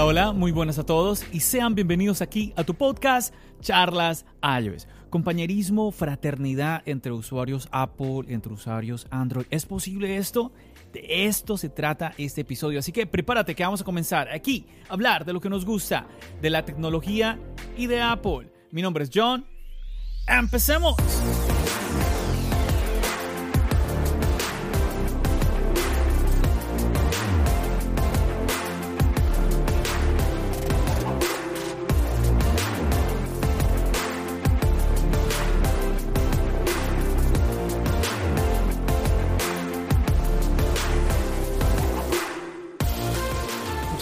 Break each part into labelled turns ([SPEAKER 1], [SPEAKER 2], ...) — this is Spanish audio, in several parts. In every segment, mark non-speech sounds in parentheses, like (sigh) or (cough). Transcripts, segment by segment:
[SPEAKER 1] Hola, muy buenas a todos y sean bienvenidos aquí a tu podcast Charlas iOS. Compañerismo, fraternidad entre usuarios Apple, entre usuarios Android. ¿Es posible esto? De esto se trata este episodio, así que prepárate que vamos a comenzar aquí a hablar de lo que nos gusta, de la tecnología y de Apple. Mi nombre es John. ¡Empecemos!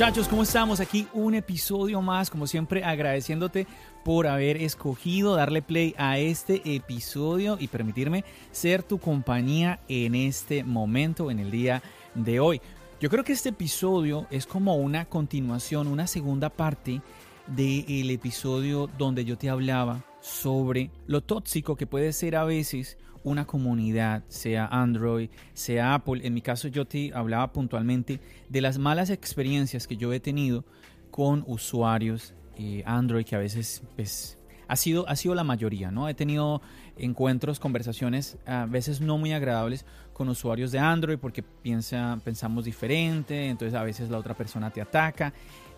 [SPEAKER 1] Muchachos, ¿cómo estamos? Aquí un episodio más, como siempre agradeciéndote por haber escogido darle play a este episodio y permitirme ser tu compañía en este momento, en el día de hoy. Yo creo que este episodio es como una continuación, una segunda parte del episodio donde yo te hablaba sobre lo tóxico que puede ser a veces una comunidad, sea Android, sea Apple. En mi caso yo te hablaba puntualmente de las malas experiencias que yo he tenido con usuarios eh, Android que a veces pues, ha, sido, ha sido la mayoría, ¿no? He tenido encuentros, conversaciones a veces no muy agradables con usuarios de Android porque piensa, pensamos diferente, entonces a veces la otra persona te ataca.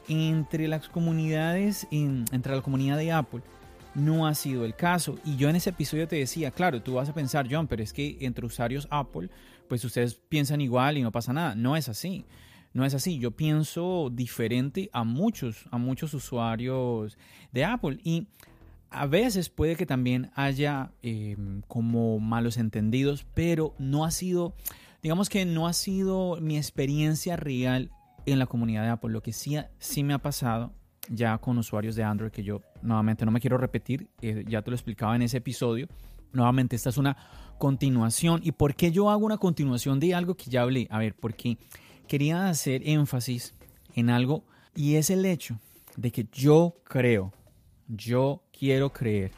[SPEAKER 1] Entre las comunidades, entre la comunidad de Apple, no ha sido el caso. Y yo en ese episodio te decía, claro, tú vas a pensar, John, pero es que entre usuarios Apple, pues ustedes piensan igual y no pasa nada. No es así. No es así. Yo pienso diferente a muchos, a muchos usuarios de Apple. Y a veces puede que también haya em, como malos entendidos, pero no ha sido, digamos que no ha sido mi experiencia real en la comunidad de Apple. Lo que sí, sí me ha pasado ya con usuarios de Android que yo nuevamente no me quiero repetir, eh, ya te lo explicaba en ese episodio. Nuevamente esta es una continuación. ¿Y por qué yo hago una continuación de algo que ya hablé? A ver, porque quería hacer énfasis en algo y es el hecho de que yo creo, yo quiero creer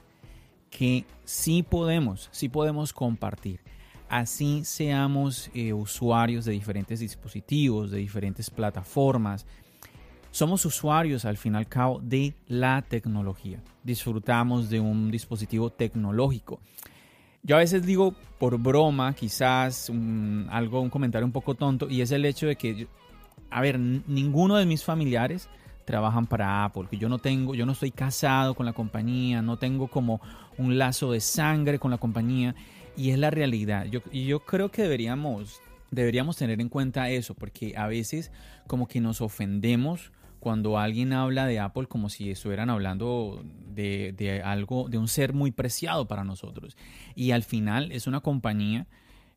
[SPEAKER 1] que sí podemos, sí podemos compartir. Así seamos eh, usuarios de diferentes dispositivos, de diferentes plataformas, somos usuarios al fin y al cabo de la tecnología. Disfrutamos de un dispositivo tecnológico. Yo a veces digo por broma, quizás algo, un comentario un poco tonto, y es el hecho de que, a ver, ninguno de mis familiares trabajan para Apple, que yo no tengo, yo no estoy casado con la compañía, no tengo como un lazo de sangre con la compañía, y es la realidad. Yo, y yo creo que deberíamos, deberíamos tener en cuenta eso, porque a veces como que nos ofendemos cuando alguien habla de Apple como si estuvieran hablando de, algo, de un ser muy preciado para nosotros. Y al final es una compañía,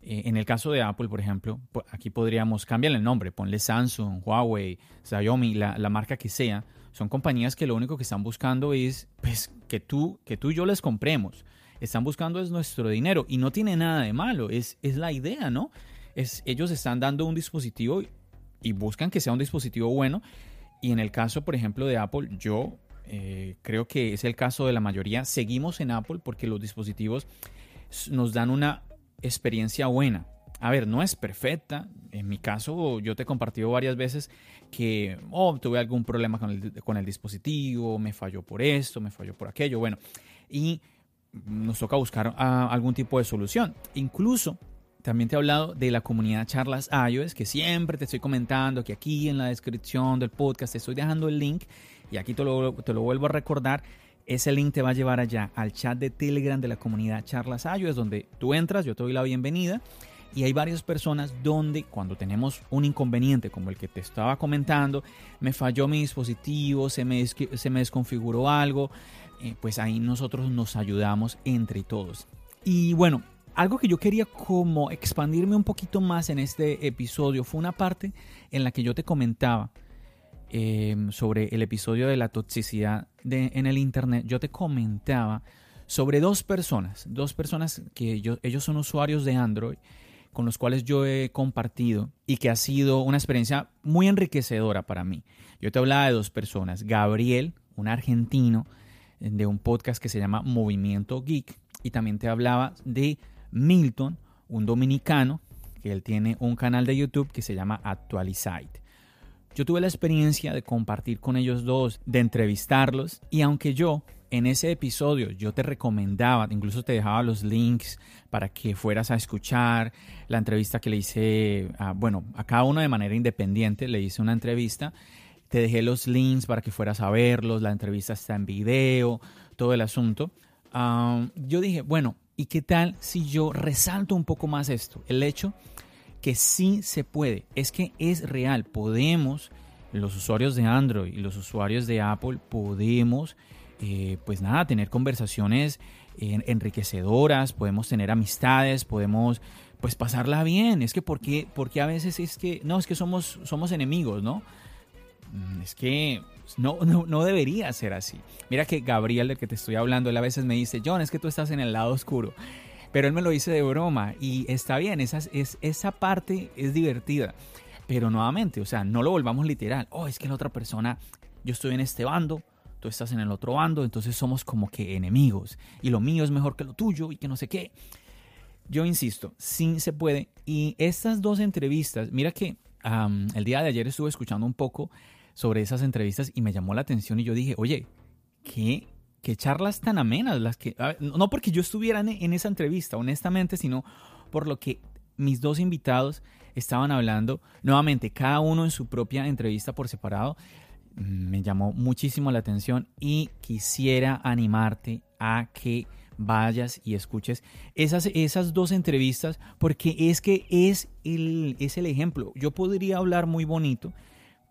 [SPEAKER 1] eh, en el caso de Apple, por ejemplo, aquí podríamos cambiarle el nombre, ponle Samsung, Huawei, Xiaomi, la, la, marca que sea. Son compañías que lo único que están buscando es pues, que, tú, que tú y yo les compremos. Están buscando es nuestro dinero y no tiene nada de malo, es, es la idea, ¿no? Es, ellos están dando un dispositivo y buscan que sea un dispositivo bueno y en el caso, por ejemplo, de Apple, yo eh, creo que es el caso de la mayoría. Seguimos en Apple porque los dispositivos nos dan una experiencia buena. A ver, no es perfecta. En mi caso, yo te he compartido varias veces que oh, tuve algún problema con el, con el dispositivo, me falló por esto, me falló por aquello. Bueno, y nos toca buscar ah, algún tipo de solución. Incluso también te he hablado de la comunidad Charlas iOS, que siempre te estoy comentando, que aquí en la descripción del podcast te estoy dejando el link y aquí te lo, te lo vuelvo a recordar. Ese link te va a llevar allá al chat de Telegram de la comunidad Charlas iOS, donde tú entras, yo te doy la bienvenida y hay varias personas donde cuando tenemos un inconveniente como el que te estaba comentando, me falló mi dispositivo, se me, se me desconfiguró algo, eh, pues ahí nosotros nos ayudamos entre todos. Y bueno, algo que yo quería como expandirme un poquito más en este episodio fue una parte en la que yo te comentaba em, sobre el episodio de la toxicidad en el Internet. Yo te comentaba sobre dos personas, dos personas que ellos son usuarios de Android con los cuales yo he compartido y que ha sido una experiencia muy enriquecedora para mí. Yo te hablaba de dos personas, Gabriel, un argentino de un podcast que se llama Movimiento Geek, y también te hablaba de Milton, un dominicano, que él tiene un canal de YouTube que se llama Actualizite. Yo tuve la experiencia de compartir con ellos dos, de entrevistarlos, y aunque yo en ese episodio yo te recomendaba, incluso te dejaba los links para que fueras a escuchar la entrevista que le hice, a, bueno, a cada uno de manera independiente, le hice una entrevista, te dejé los links para que fueras a verlos, la entrevista está en video, todo el asunto. Ah, yo dije, bueno, ¿Y qué tal si yo resalto un poco más esto? El hecho que sí se puede, es que es real, podemos, los usuarios de Android y los usuarios de Apple, podemos, eh, pues nada, tener conversaciones enriquecedoras, podemos tener amistades, podemos pues pasarla bien. Es que porque, porque a veces es que, no, es que somos, somos enemigos, ¿no? Mm, es que no, no, debería ser así. Mira que Gabriel, del que te estoy hablando, él a veces me dice, John, es que tú estás en el lado oscuro. Pero él me lo dice de broma y está bien, esa, es, esa parte es divertida. Pero nuevamente, o sea, no lo volvamos literal. Oh, es que la otra persona, yo estoy en este bando, tú estás en el otro bando, entonces somos como que enemigos. Y lo mío es mejor que lo tuyo y que no sé qué. Yo insisto, sí se puede. Y estas dos entrevistas, mira que el día de ayer estuve escuchando un poco sobre esas entrevistas y me llamó la atención y yo dije, oye, ¿qué, qué charlas tan amenas las que... no porque yo estuviera en, esa entrevista, honestamente, sino por lo que mis dos invitados estaban hablando, nuevamente, cada uno en su propia entrevista por separado, me llamó muchísimo la atención y quisiera animarte a que vayas y escuches esas, esas dos entrevistas porque es que es el, es el ejemplo. Yo podría hablar muy bonito,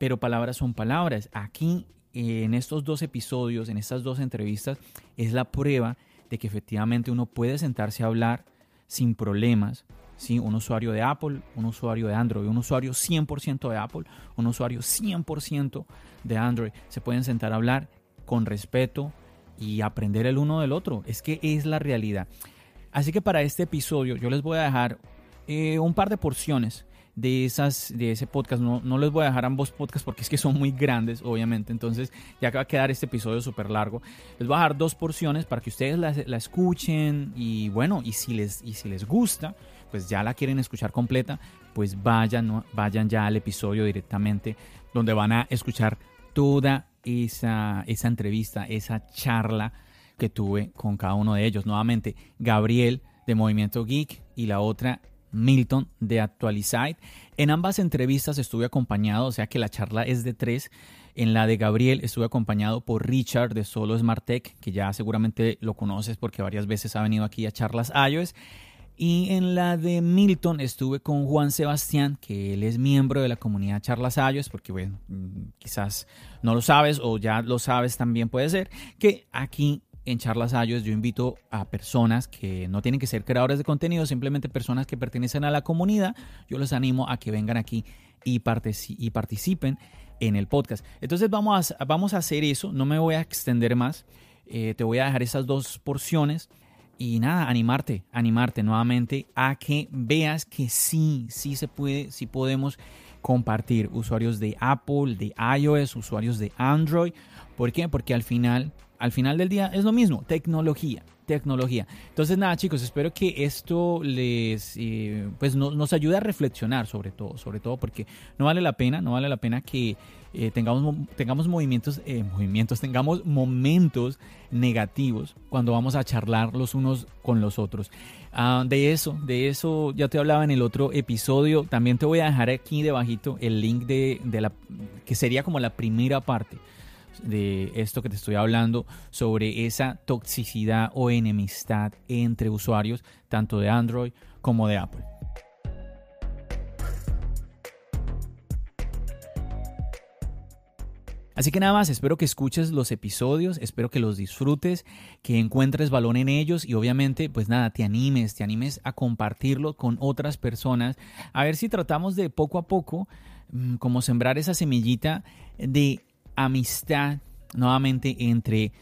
[SPEAKER 1] pero palabras son palabras. Aquí, en estos dos episodios, en estas dos entrevistas, es la prueba de que efectivamente uno puede sentarse a hablar sin problemas. ¿sí? Un usuario de Apple, un usuario de Android, un usuario 100% de Apple, un usuario 100% de Android, se pueden sentar a hablar con respeto y aprender el uno del otro. Es que es la realidad. Así que para este episodio yo les voy a dejar eh, un par de porciones de, esas, de ese podcast. No, no les voy a dejar ambos podcasts porque es que son muy grandes, obviamente. Entonces ya que va a quedar este episodio súper largo. Les voy a dejar dos porciones para que ustedes la, la, escuchen y bueno, y si, les, y si les gusta, pues ya la quieren escuchar completa, pues vayan, vayan ya al episodio directamente donde van a escuchar toda esa, esa entrevista, esa charla que tuve con cada uno de ellos. Nuevamente, Gabriel de Movimiento Geek y la otra Milton de Actualizite. En ambas entrevistas estuve acompañado, o sea que la charla es de tres. En la de Gabriel estuve acompañado por Richard de Solo Smart Tech, que ya seguramente lo conoces porque varias veces ha venido aquí a charlas iOS. Y en la de Milton estuve con Juan Sebastián, que él es miembro de la comunidad Charlas iOS, porque bueno, mm, quizás no lo sabes o ya lo sabes también puede ser, que aquí en Charlas Ayos yo invito a personas que no tienen que ser creadores de contenido, simplemente personas que pertenecen a la comunidad. Yo los animo a que vengan aquí y, participen en el podcast. Entonces vamos a, hacer eso, no me voy a extender más. Eh, te voy a dejar esas dos porciones y nada, animarte, animarte nuevamente a que veas que sí, sí se puede, sí podemos compartir usuarios de Apple, de iOS, usuarios de Android. ¿Por qué? Porque al final al final del día es lo mismo, tecnología, tecnología. Entonces nada chicos, espero que esto les, eh, pues nos ayude a reflexionar sobre todo, sobre todo porque no vale la pena, no vale la pena que eh, tengamos, tengamos movimientos, eh, movimientos, tengamos momentos negativos cuando vamos a charlar los unos con los otros. Ah, de eso, de eso ya te hablaba en el otro episodio. También te voy a dejar aquí debajito el link de, de la que sería como la primera parte de esto que te estoy hablando sobre esa toxicidad o enemistad entre usuarios tanto de Android como de Apple. Así que nada más, espero que escuches los episodios, espero que los disfrutes, que encuentres valor en ellos y obviamente, pues nada, te animes, te animes a compartirlo con otras personas, a ver si tratamos de poco a poco, mm, como sembrar esa semillita de amistad nuevamente entre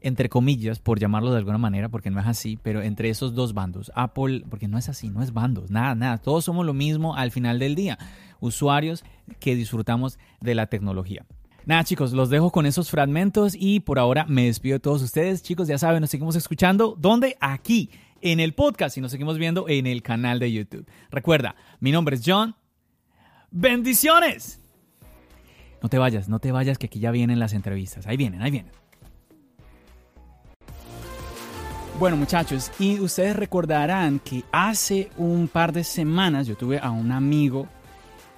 [SPEAKER 1] entre comillas, por llamarlo de alguna manera, porque no es así, pero entre esos dos bandos, Apple, porque no es así, no es bandos, nada, nada, todos somos lo mismo al final del día, usuarios que disfrutamos de la tecnología. Nada chicos, los dejo con esos fragmentos y por ahora me despido de todos ustedes. Chicos, ya saben, nos seguimos escuchando. ¿Dónde? Aquí, en el podcast y nos seguimos viendo en el canal de YouTube. Recuerda, mi nombre es John. Bendiciones. No te vayas, no te vayas que aquí ya vienen las entrevistas. Ahí vienen, ahí vienen. Bueno muchachos, y ustedes recordarán que hace un par de semanas yo tuve a un amigo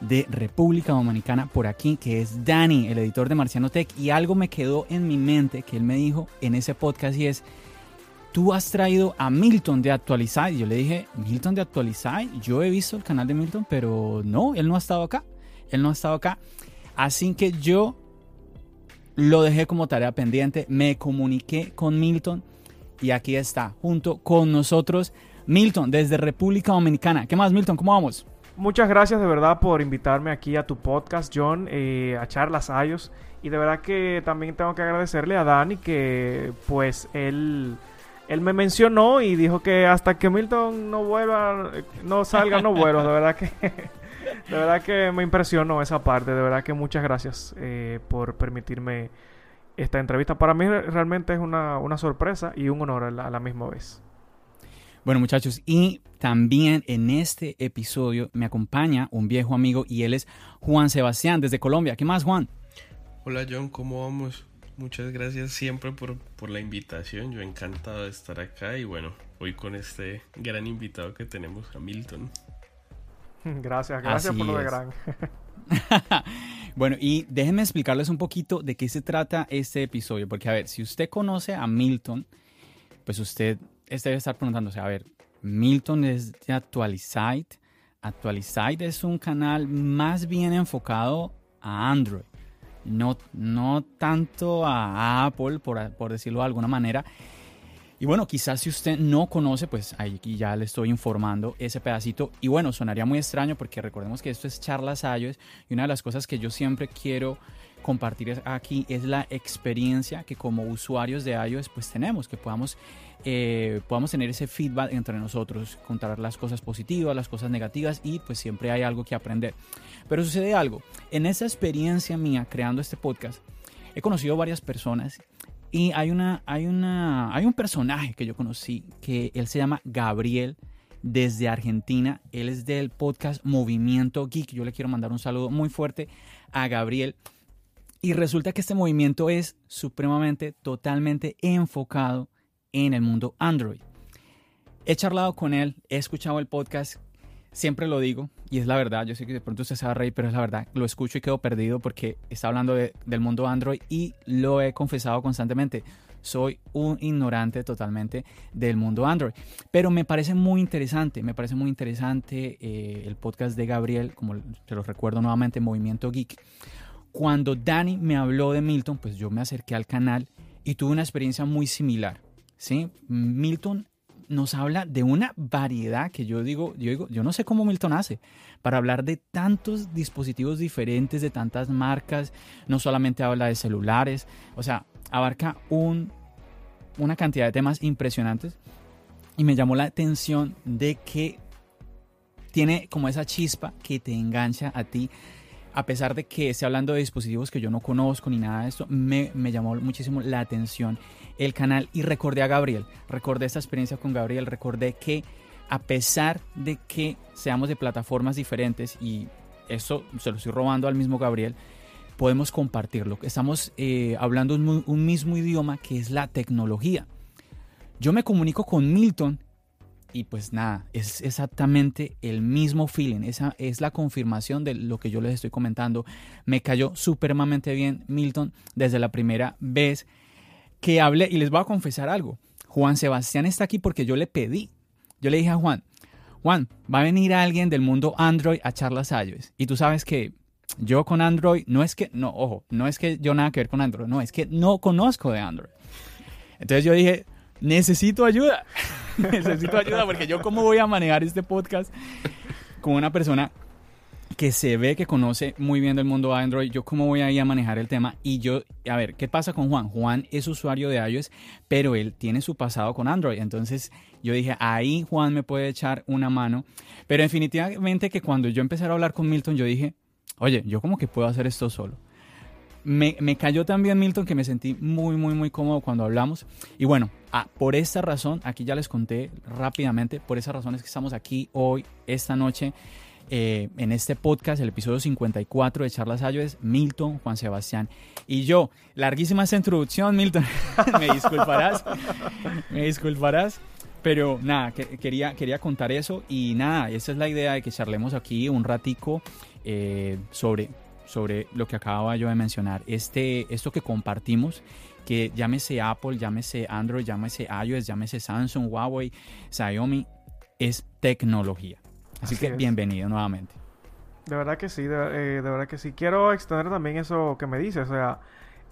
[SPEAKER 1] de República Dominicana por aquí, que es Dani, el editor de Marciano Tech, y algo me quedó en mi mente que él me dijo en ese podcast y es, tú has traído a Milton de Actualizai. Yo le dije, Milton de Actualizai, yo he visto el canal de Milton, pero no, él no ha estado acá, él no ha estado acá. Así que yo lo dejé como tarea pendiente, me comuniqué con Milton y aquí está, junto con nosotros, Milton, desde República Dominicana. ¿Qué más, Milton? ¿Cómo vamos?
[SPEAKER 2] Muchas gracias de verdad por invitarme aquí a tu podcast, John, eh, a Charlas Ayos. Y de verdad que también tengo que agradecerle a Dani que pues él, él me mencionó y dijo que hasta que Milton no vuelva, no salga, no vuelo. De verdad que, (laughs) de verdad que me impresionó esa parte. De verdad que muchas gracias eh, por permitirme esta entrevista. Para mí realmente es una, una sorpresa y un honor a la, misma vez.
[SPEAKER 1] Bueno muchachos, y también en este episodio me acompaña un viejo amigo y él es Juan Sebastián desde Colombia. ¿Qué más Juan?
[SPEAKER 3] Hola John, ¿cómo vamos? Muchas gracias siempre por, por la invitación. Yo encantado de estar acá y bueno, hoy con este gran invitado que tenemos, Hamilton. (laughs)
[SPEAKER 2] Gracias, gracias por lo de gran. (laughs)
[SPEAKER 1] bueno, y déjenme explicarles un poquito de qué se trata este episodio, porque a ver, si usted conoce a Milton, pues usted debe estar preguntándose, a ver, Milton es de Actualizite. Actualizite es un canal más bien enfocado a Android, no, no tanto a Apple, por, por decirlo de alguna manera. Y bueno, quizás si usted no conoce, pues ahí ya le estoy informando ese pedacito. Y bueno, sonaría muy extraño porque recordemos que esto es charlas iOS y una de las cosas que yo siempre quiero compartir aquí es la experiencia que como usuarios de iOS pues tenemos, que podamos, eh, podamos tener ese feedback entre nosotros, contar las cosas positivas, las cosas negativas y pues siempre hay algo que aprender. Pero sucede algo, en esa experiencia mía creando este podcast, he conocido varias personas y hay, una, hay, una, hay un personaje que yo conocí que él se llama Gabriel desde Argentina. Él es del podcast Movimiento Geek. Yo le quiero mandar un saludo muy fuerte a Gabriel. Y resulta que este movimiento es supremamente, totalmente enfocado en el mundo Android. He charlado con él, he escuchado el podcast siempre lo digo, y es la verdad, yo sé que de pronto usted se va a reír, pero es la verdad, lo escucho y quedo perdido porque está hablando del mundo Android y lo he confesado constantemente. Soy un ignorante totalmente del mundo Android. Pero me parece muy interesante, me parece muy interesante eh, el podcast de Gabriel, como se lo recuerdo nuevamente, Movimiento Geek. Cuando Dani me habló de Milton, pues yo me acerqué al canal y tuve una experiencia muy similar. ¿sí? Milton nos habla de una variedad que yo digo, yo digo, yo no sé cómo Milton hace para hablar de tantos dispositivos diferentes, de tantas marcas, no solamente habla de celulares, o sea, abarca un, una cantidad de temas impresionantes. Y me llamó la atención de que tiene como esa chispa que te engancha a ti a pesar de que esté hablando de dispositivos que yo no conozco ni nada de esto, me, llamó muchísimo la atención el canal y recordé a Gabriel, recordé esta experiencia con Gabriel, recordé que a pesar de que seamos de plataformas diferentes y eso se lo estoy robando al mismo Gabriel, podemos compartirlo. Estamos eh, hablando un, un mismo idioma que es la tecnología. Yo me comunico con Milton y pues nada, es exactamente el mismo feeling, esa es la confirmación de lo que yo les estoy comentando. Me cayó supremamente bien Milton desde la primera vez que hablé y les voy a confesar algo. Juan Sebastián está aquí porque yo le pedí. Yo le dije a Juan, Juan, va a venir alguien del mundo Android a charlas iOS. Y tú sabes que yo con Android, no es que, no, ojo, no es que yo nada que ver con Android, no, es que no conozco de Android. Entonces yo dije, necesito ayuda, (laughs) necesito ayuda porque yo cómo voy a manejar este podcast con una persona que se ve que conoce muy bien del mundo Android, yo cómo voy a ir a manejar el tema y yo, a ver, ¿qué pasa con Juan? Juan es usuario de iOS, pero él tiene su pasado con Android, entonces yo dije, ahí Juan me puede echar una mano, pero definitivamente que cuando yo empecé a hablar con Milton, yo dije, oye, yo como que puedo hacer esto solo. Me, me, cayó también Milton que me sentí muy, muy, muy cómodo cuando hablamos. Y bueno, ah, por esta razón, aquí ya les conté rápidamente, por esa razón es que estamos aquí hoy, esta noche, eh, en este podcast, el episodio 54 de Charlas Ayues, Milton, Juan Sebastián y yo. Larguísima esta introducción, Milton. (laughs) me disculparás. me disculparás. Pero nada, que, quería, quería contar eso y nada, esa es la idea de que charlemos aquí un ratico eh, sobre, sobre lo que acababa yo de mencionar. Este, esto que compartimos, que llámese Apple, llámese Android, llámese iOS, llámese Samsung, Huawei, Xiaomi, es tecnología. Así, que bienvenido nuevamente.
[SPEAKER 2] De verdad que sí, de, eh, de, verdad que sí. Quiero extender también eso que me dices, o sea,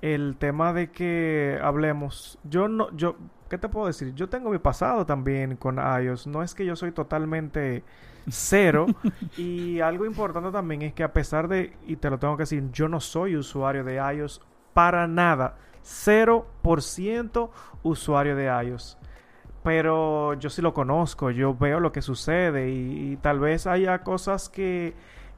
[SPEAKER 2] el tema de que hablemos. Yo no, yo, ¿qué te puedo decir? Yo tengo mi pasado también con iOS. No es que yo soy totalmente cero. (laughs) y algo importante también es que a pesar de, y te lo tengo que decir, yo no soy usuario de iOS para nada. 0% usuario de iOS. Pero yo sí lo conozco, yo veo lo que sucede y, tal vez haya cosas que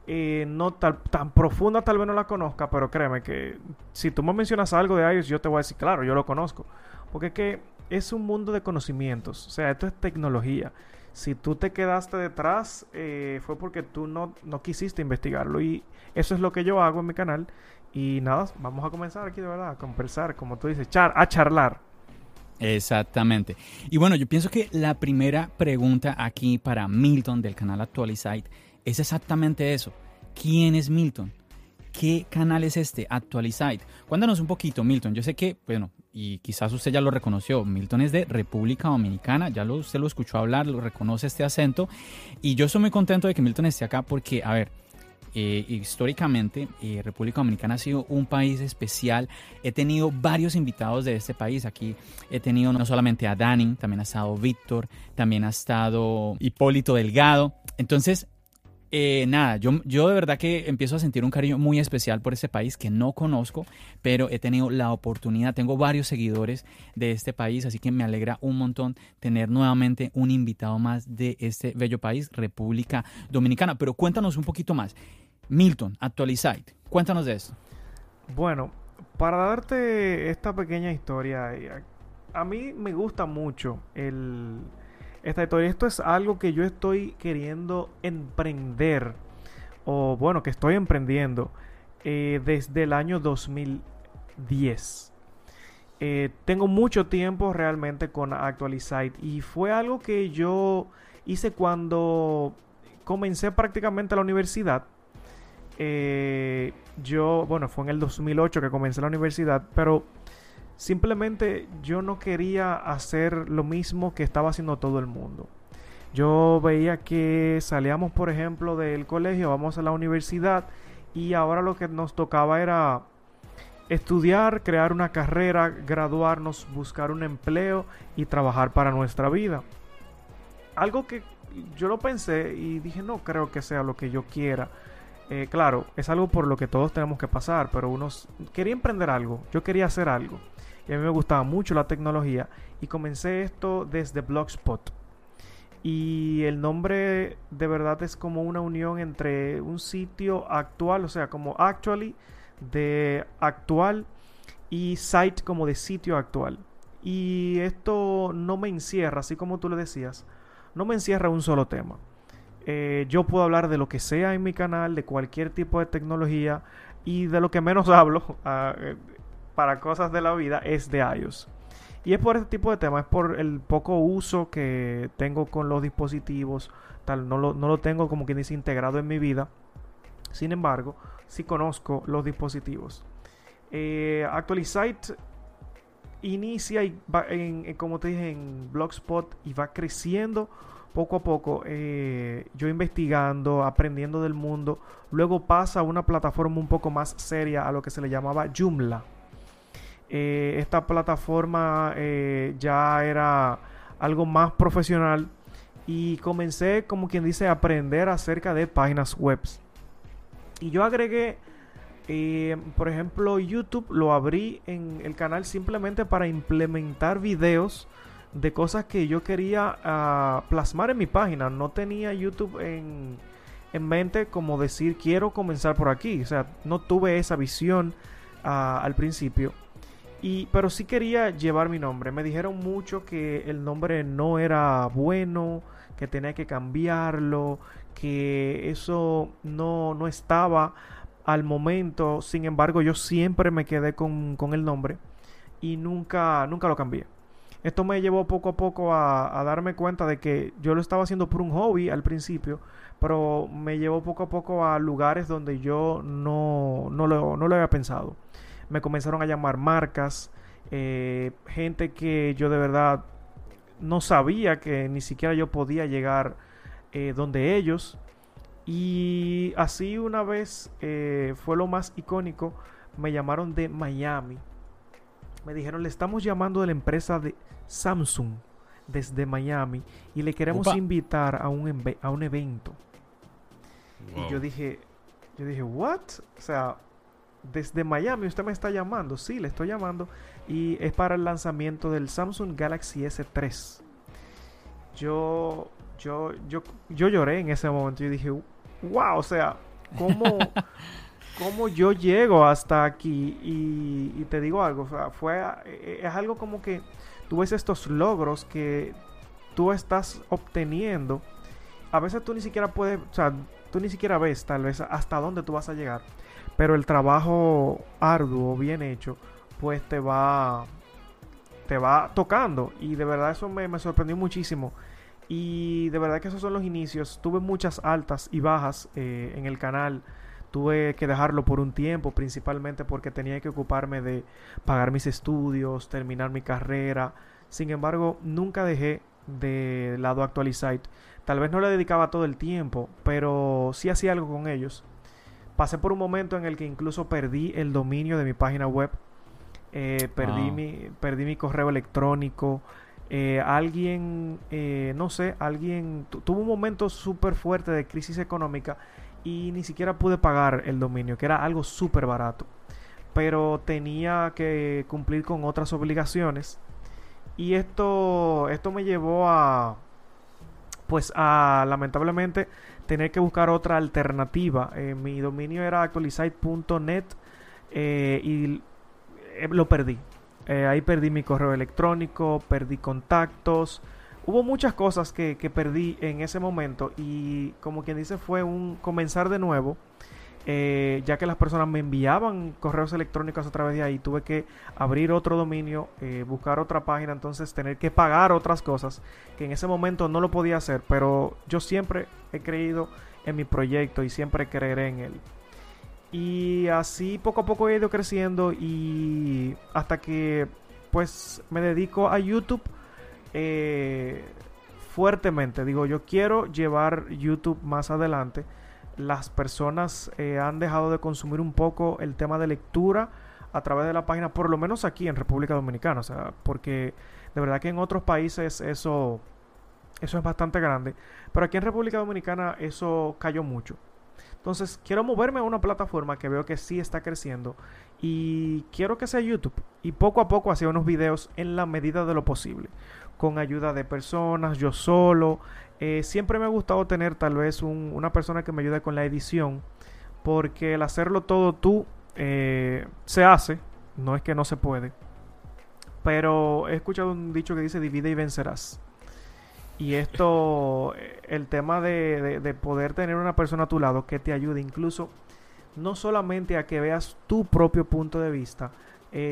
[SPEAKER 2] eh, no tan, tan profunda tal vez no la conozca, pero créeme que si tú me mencionas algo de iOS, yo te voy a decir, claro, yo lo conozco. Porque es que es un mundo de conocimientos, o sea, esto es tecnología si tú te quedaste detrás, eh, fue porque tú no, no quisiste investigarlo. Y eso es lo que yo hago en mi canal. Y nada, vamos a comenzar aquí de verdad, a conversar, como tú dices, char a charlar.
[SPEAKER 1] Exactamente. Y bueno, yo pienso que la primera pregunta aquí para Milton del canal Actualizite es exactamente eso. ¿Quién es Milton? ¿Qué canal es este? Actualizite. Cuéntanos un poquito, Milton. Yo sé que, bueno, y quizás usted ya lo reconoció, Milton es de República Dominicana, ya lo, usted lo escuchó hablar, lo reconoce este acento, y yo estoy muy contento de que Milton esté acá porque, a ver, eh, históricamente eh, República Dominicana ha sido un país especial. He tenido varios invitados de este país. Aquí he tenido no solamente a Dani, también ha estado Víctor, también ha estado Hipólito Delgado. Entonces, eh, nada, yo, yo de verdad que empiezo a sentir un cariño muy especial por este país que no conozco, pero he tenido la oportunidad, tengo varios seguidores de este país, así que me alegra un montón tener nuevamente un invitado más de este bello país, República Dominicana. Pero cuéntanos un poquito más. Milton, Actualizite, cuéntanos de esto.
[SPEAKER 2] Bueno, para darte esta pequeña historia, eh, a mí me gusta mucho el esta historia. Esto es algo que yo estoy queriendo emprender, o bueno, que estoy emprendiendo eh, desde el año 2010. Eh, tengo mucho tiempo realmente con Actualizite y fue algo que yo hice cuando comencé prácticamente la universidad. Eh, yo, bueno, fue en el 2008 que comencé la universidad, pero Simplemente yo no quería hacer lo mismo que estaba haciendo todo el mundo. Yo veía que salíamos, por ejemplo, del colegio, vamos a la universidad y ahora lo que nos tocaba era estudiar, crear una carrera, graduarnos, buscar un empleo y trabajar para nuestra vida. Algo que yo lo pensé y dije, no creo que sea lo que yo quiera. Eh, claro, es algo por lo que todos tenemos que pasar, pero uno quería emprender algo, yo quería hacer algo y a mí me gustaba mucho la tecnología y comencé esto desde Blogspot. Y el nombre de verdad es como una unión entre un sitio actual, o sea, como actually de actual y site como de sitio actual. Y esto no me encierra, así como tú lo decías, no me encierra un solo tema. Eh, yo puedo hablar de lo que sea en mi canal, de cualquier tipo de tecnología y de lo que menos (laughs) hablo, ah, eh, para cosas de la vida es de iOS. Y es por este tipo de temas, es por el poco uso que tengo con los dispositivos, tal, no lo, no lo tengo como que dice integrado en mi vida. Sin embargo, sí conozco los dispositivos. Eh, inicia y va en, como te dije en Blogspot y va creciendo poco a poco, eh, yo investigando, aprendiendo del mundo, luego pasa a una plataforma un poco más seria a lo que se le llamaba Joomla. Eh, esta plataforma eh, ya era algo más profesional y comencé, como quien dice, a aprender acerca de páginas web. Y yo agregué, por ejemplo, YouTube lo abrí en el canal simplemente para implementar videos de cosas que yo quería ah, plasmar en mi página. No tenía YouTube en, en, mente como decir quiero comenzar por aquí. O sea, no tuve esa visión ah, al principio. Y, pero sí quería llevar mi nombre. Me dijeron mucho que el nombre no era bueno, que tenía que cambiarlo, que eso no, no estaba al momento. Sin embargo, yo siempre me quedé con, con el nombre y nunca, nunca lo cambié. Esto me llevó poco a poco a, darme cuenta de que yo lo estaba haciendo por un hobby al principio, pero me llevó poco a poco a lugares donde yo no, no, lo, no lo había pensado. Me comenzaron a llamar marcas, eh, gente que yo de verdad no sabía que ni siquiera yo podía llegar eh, donde ellos. Y así una vez eh, fue lo más icónico, me llamaron de Miami me dijeron, le estamos llamando de la empresa de Samsung desde Miami y le queremos invitar a un, a un evento. Y yo dije, yo dije, ¿what? O sea, desde Miami usted me está llamando. Sí, le estoy llamando. Y es para el lanzamiento del Samsung Galaxy S3. Yo, yo, yo, yo lloré en ese momento. Yo dije, wow, o sea, ¿cómo, (laughs) cómo yo llego hasta aquí y, te digo algo, fue, eh, es algo como que tú ves estos logros que tú estás obteniendo. A veces tú ni siquiera puedes, o sea, tú ni siquiera ves tal vez hasta dónde tú vas a llegar. Pero el trabajo arduo, bien hecho, pues te va, te va tocando. Y de verdad eso me, sorprendió muchísimo. Y de verdad que esos son los inicios. Tuve muchas altas y bajas eh, en el canal tuve que dejarlo por un tiempo, principalmente porque tenía que ocuparme de pagar mis estudios, terminar mi carrera. Sin embargo, nunca dejé de lado Actualizite. Tal vez no le dedicaba todo el tiempo, pero sí hacía algo con ellos. Pasé por un momento en el que incluso perdí el dominio de mi página web. Eh, perdí, mi, perdí mi correo electrónico. Eh, alguien, eh, no sé, alguien tuvo un momento súper fuerte de crisis económica y ni siquiera pude pagar el dominio, que era algo súper barato. Pero tenía que cumplir con otras obligaciones. Y esto, esto me llevó a, pues a lamentablemente tener que buscar otra alternativa. Eh, mi dominio era actualizate.net eh, y eh, lo perdí. ahí perdí mi correo electrónico, perdí contactos, hubo muchas cosas que, perdí en ese momento y como quien dice fue un comenzar de nuevo. Eh, ya que las personas me enviaban correos electrónicos a través de ahí, tuve que abrir otro dominio, eh, buscar otra página, entonces tener que pagar otras cosas que en ese momento no lo podía hacer, pero yo siempre he creído en mi proyecto y siempre creeré en él. Y así poco a poco he ido creciendo y hasta que pues me dedico a YouTube eh, fuertemente. Digo, yo quiero llevar YouTube más adelante. Las personas eh, han dejado de consumir un poco el tema de lectura a través de la página, por lo menos aquí en República Dominicana. O sea, porque de verdad que en otros países eso, eso es bastante grande. Pero aquí en República Dominicana eso cayó mucho. Entonces, quiero moverme a una plataforma que veo que sí está creciendo y quiero que sea YouTube. Y poco a poco hacer unos videos en la medida de lo posible con ayuda de personas, yo solo. Eh, siempre me ha gustado tener tal vez una persona que me ayude con la edición, porque el hacerlo todo tú eh, se hace, no es que no se puede. Pero he escuchado un dicho que dice divide y vencerás. Y esto, eh, el tema de, poder tener una persona a tu lado que te ayude, incluso no solamente a que veas tu propio punto de vista,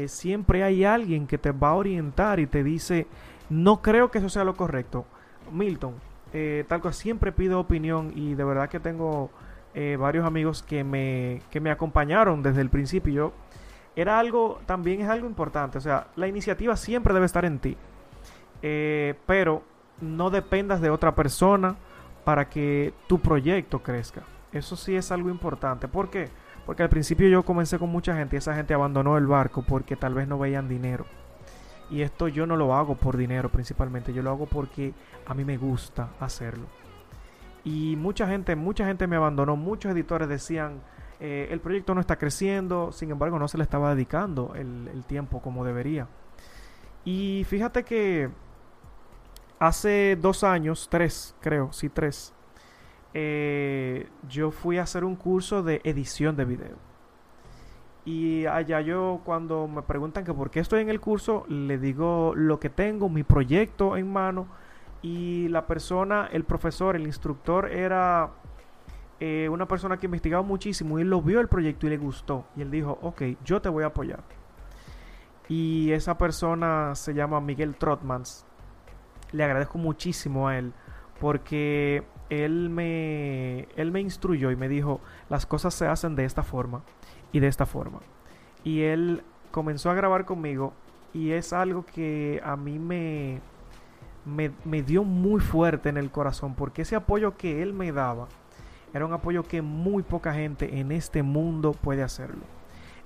[SPEAKER 2] siempre hay alguien que te va a orientar y te dice, no creo que eso sea lo correcto. Milton, eh, tal cual siempre pido opinión y de verdad que tengo eh, varios amigos que me, que me acompañaron desde el principio. era algo, también es algo importante. O sea, la iniciativa siempre debe estar en ti. Eh, pero no dependas de otra persona para que tu proyecto crezca. Eso sí es algo importante. ¿Por qué? Porque al principio yo comencé con mucha gente y esa gente abandonó el barco porque tal vez no veían dinero. Y esto yo no lo hago por dinero principalmente, yo lo hago porque a mí me gusta hacerlo. Y mucha gente, mucha gente me abandonó, muchos editores decían, eh, el proyecto no está creciendo, sin embargo no se le estaba dedicando el, tiempo como debería. Y fíjate que hace dos años, tres creo, sí tres, eh, yo fui a hacer un curso de edición de video. Y allá yo cuando me preguntan que por qué estoy en el curso, le digo lo que tengo, mi proyecto en mano. Y la persona, el profesor, el instructor era eh, una persona que investigaba muchísimo y él lo vio el proyecto y le gustó. Y él dijo, ok, yo te voy a apoyar. Y esa persona se llama Miguel Trotmans. Le agradezco muchísimo a él porque él me, él me instruyó y me dijo, las cosas se hacen de esta forma y de esta forma. Y él comenzó a grabar conmigo y es algo que a mí me, me, dio muy fuerte en el corazón porque ese apoyo que él me daba era un apoyo que muy poca gente en este mundo puede hacerlo.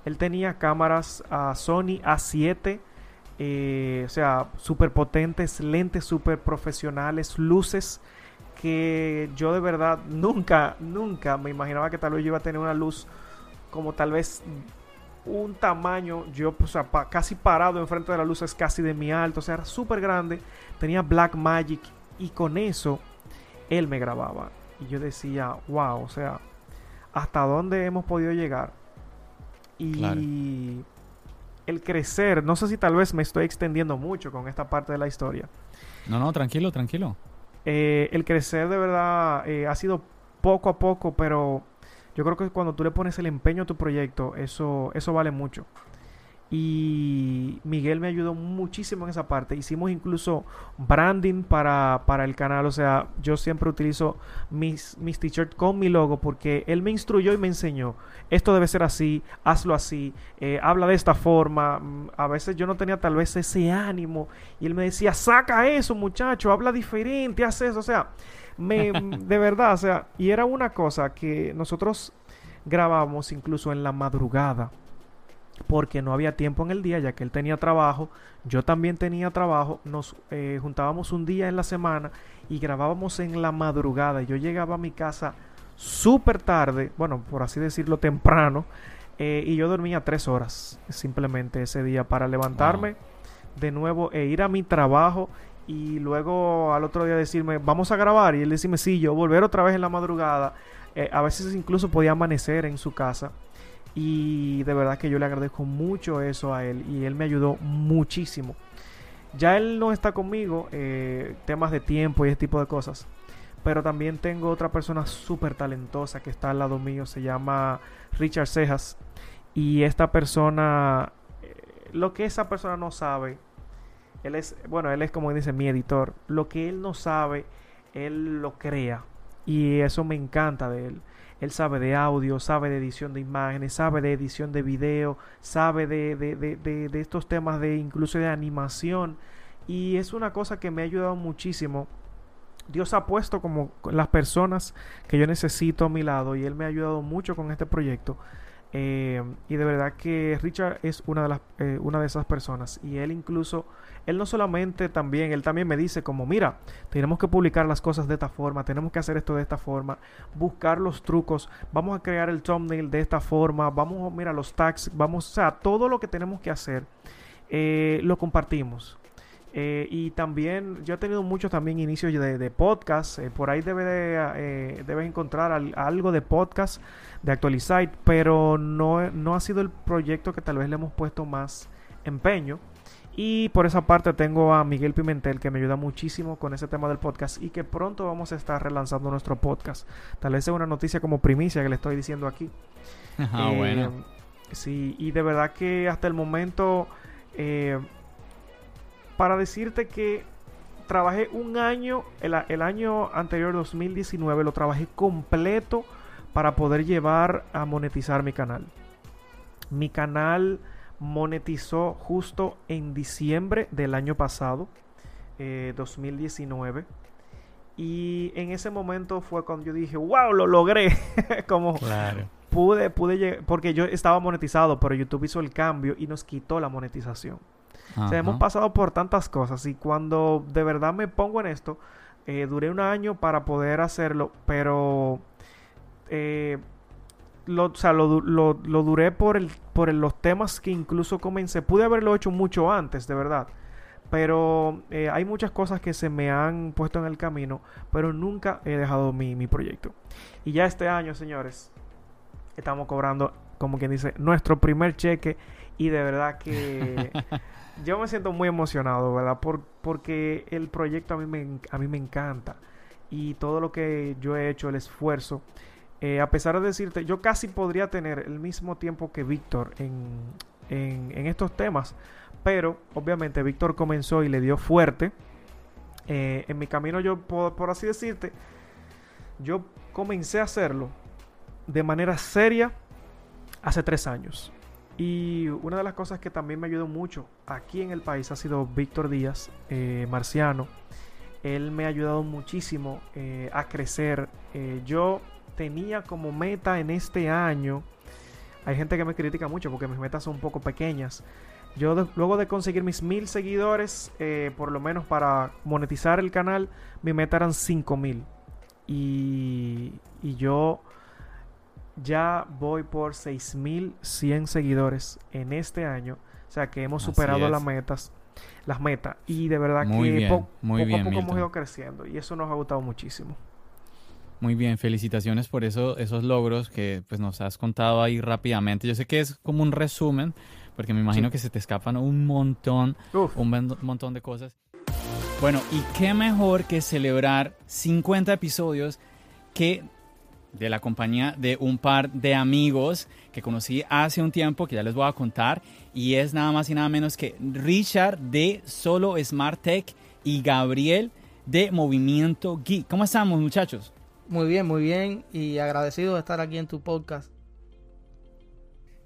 [SPEAKER 2] Él tenía cámaras a Sony A7, eh, o sea, súper potentes, lentes súper profesionales, luces que yo de verdad nunca, nunca me imaginaba que tal vez yo iba a tener una luz como tal vez un tamaño, yo o sea, casi parado enfrente de la luz es casi de mi alto, o sea, era súper grande, tenía Black Magic y con eso él me grababa. Y yo decía, wow, o sea, ¿hasta dónde hemos podido llegar? Y el crecer, no sé si tal vez me estoy extendiendo mucho con esta parte de la historia.
[SPEAKER 1] No, no, tranquilo, tranquilo.
[SPEAKER 2] Eh, el crecer de verdad eh, ha sido poco a poco, pero yo creo que cuando tú le pones el empeño a tu proyecto, eso, eso vale mucho. Y Miguel me ayudó muchísimo en esa parte. Hicimos incluso branding para, para el canal. O sea, yo siempre utilizo mis, mis t-shirts con mi logo porque él me instruyó y me enseñó. Esto debe ser así, hazlo así, eh, habla de esta forma. Mm, a veces yo no tenía tal vez ese ánimo. Y él me decía, saca eso muchacho, habla diferente, haz eso. O sea, me, (laughs) de verdad, o sea, y era una cosa que nosotros grabábamos incluso en la madrugada porque no había tiempo en el día ya que él tenía trabajo, yo también tenía trabajo, nos eh, juntábamos un día en la semana y grabábamos en la madrugada. Yo llegaba a mi casa súper tarde, bueno, por así decirlo, temprano, eh, y yo dormía tres horas simplemente ese día para levantarme de nuevo e ir a mi trabajo y luego al otro día decirme, vamos a grabar, y él decirme, sí, yo volver otra vez en la madrugada, eh, a veces incluso podía amanecer en su casa. Y de verdad que yo le agradezco mucho eso a él y él me ayudó muchísimo. Ya él no está conmigo, eh, temas de tiempo y ese tipo de cosas. Pero también tengo otra persona súper talentosa que está al lado mío, se llama Richard Cejas. Y esta persona, eh, lo que esa persona no sabe, él es, bueno, él es como dice mi editor. Lo que él no sabe, él lo crea. Y eso me encanta de él. Él sabe de audio, sabe de edición de imágenes, sabe de edición de video, sabe de, de, de, de estos temas de incluso de animación. Y es una cosa que me ha ayudado muchísimo. Dios ha puesto como las personas que yo necesito a mi lado y Él me ha ayudado mucho con este proyecto. Eh, y de verdad que Richard es una de, las, eh, una de esas personas. Y él incluso, él no solamente también, él también me dice como, mira, tenemos que publicar las cosas de esta forma, tenemos que hacer esto de esta forma, buscar los trucos, vamos a crear el thumbnail de esta forma, vamos, mira, los tags, vamos, o sea, todo lo que tenemos que hacer, eh, lo compartimos. y también yo he tenido muchos también inicios de, podcast. por ahí debe de, debes encontrar algo de podcast de Actualizate, pero no, no ha sido el proyecto que tal vez le hemos puesto más empeño. Y por esa parte tengo a Miguel Pimentel que me ayuda muchísimo con ese tema del podcast y que pronto vamos a estar relanzando nuestro podcast. Tal vez sea una noticia como primicia que le estoy diciendo aquí.
[SPEAKER 1] Ah, eh, bueno.
[SPEAKER 2] Sí, y de verdad que hasta el momento, eh, para decirte que trabajé un año, el, el año anterior 2019 lo trabajé completo para poder llevar a monetizar mi canal. Mi canal monetizó justo en diciembre del año pasado. 2019. Y en ese momento fue cuando yo dije, wow, lo logré. (laughs) Como
[SPEAKER 1] Claro.
[SPEAKER 2] pude, pude llegar, porque yo estaba monetizado, pero YouTube hizo el cambio y nos quitó la monetización. O sea, hemos pasado por tantas cosas y cuando de verdad me pongo en esto, eh, duré un año para poder hacerlo, pero eh, lo, o sea, lo, lo- lo duré por, el, por el- los temas que incluso comencé. Pude haberlo hecho mucho antes, de verdad. Pero eh, hay muchas cosas que se me han puesto en el camino, pero nunca he dejado mi, mi proyecto. Y ya este año, señores, estamos cobrando, como quien dice, nuestro primer cheque. Y de verdad que (laughs) yo me siento muy emocionado, ¿verdad? Por, porque el proyecto a mí, me, a mí me encanta. Y todo lo que yo he hecho, el esfuerzo. Eh, a pesar de decirte, yo casi podría tener el mismo tiempo que Víctor en, en, estos temas. Pero obviamente Víctor comenzó y le dio fuerte. Eh, en mi camino yo, por, así decirte, yo comencé a hacerlo de manera seria hace tres años. Y una de las cosas que también me ayudó mucho aquí en el país ha sido Víctor Díaz, eh, marciano. Él me ha ayudado muchísimo a crecer. Yo tenía como meta en este año. Hay gente que me critica mucho porque mis metas son un poco pequeñas. Yo de- luego de conseguir mis mil seguidores, eh, por lo menos para monetizar el canal, mi meta eran cinco mil. Y, y yo ya voy por 6100 seguidores en este año. O sea que hemos
[SPEAKER 1] Así
[SPEAKER 2] superado
[SPEAKER 1] es.
[SPEAKER 2] las metas. Las metas. Y de verdad
[SPEAKER 1] Muy
[SPEAKER 2] que
[SPEAKER 1] bien,
[SPEAKER 2] po-
[SPEAKER 1] muy
[SPEAKER 2] poco
[SPEAKER 1] bien,
[SPEAKER 2] a poco hemos ido creciendo. Y eso nos ha gustado muchísimo.
[SPEAKER 1] Muy bien, felicitaciones por eso, esos logros que pues, nos has contado ahí rápidamente. Yo sé que es como un resumen, porque me imagino
[SPEAKER 2] Sí.
[SPEAKER 1] que se te escapan un montón,
[SPEAKER 2] Uf.
[SPEAKER 1] un montón de cosas. Bueno, y qué mejor que celebrar 50 episodios que de la compañía de un par de amigos que conocí hace un tiempo, que ya les voy a contar, y es nada más y nada menos que Richard de Solo Smart Tech y Gabriel de Movimiento Geek. ¿Cómo estamos, muchachos?
[SPEAKER 4] Muy bien, muy bien. Y agradecido de estar aquí en tu podcast.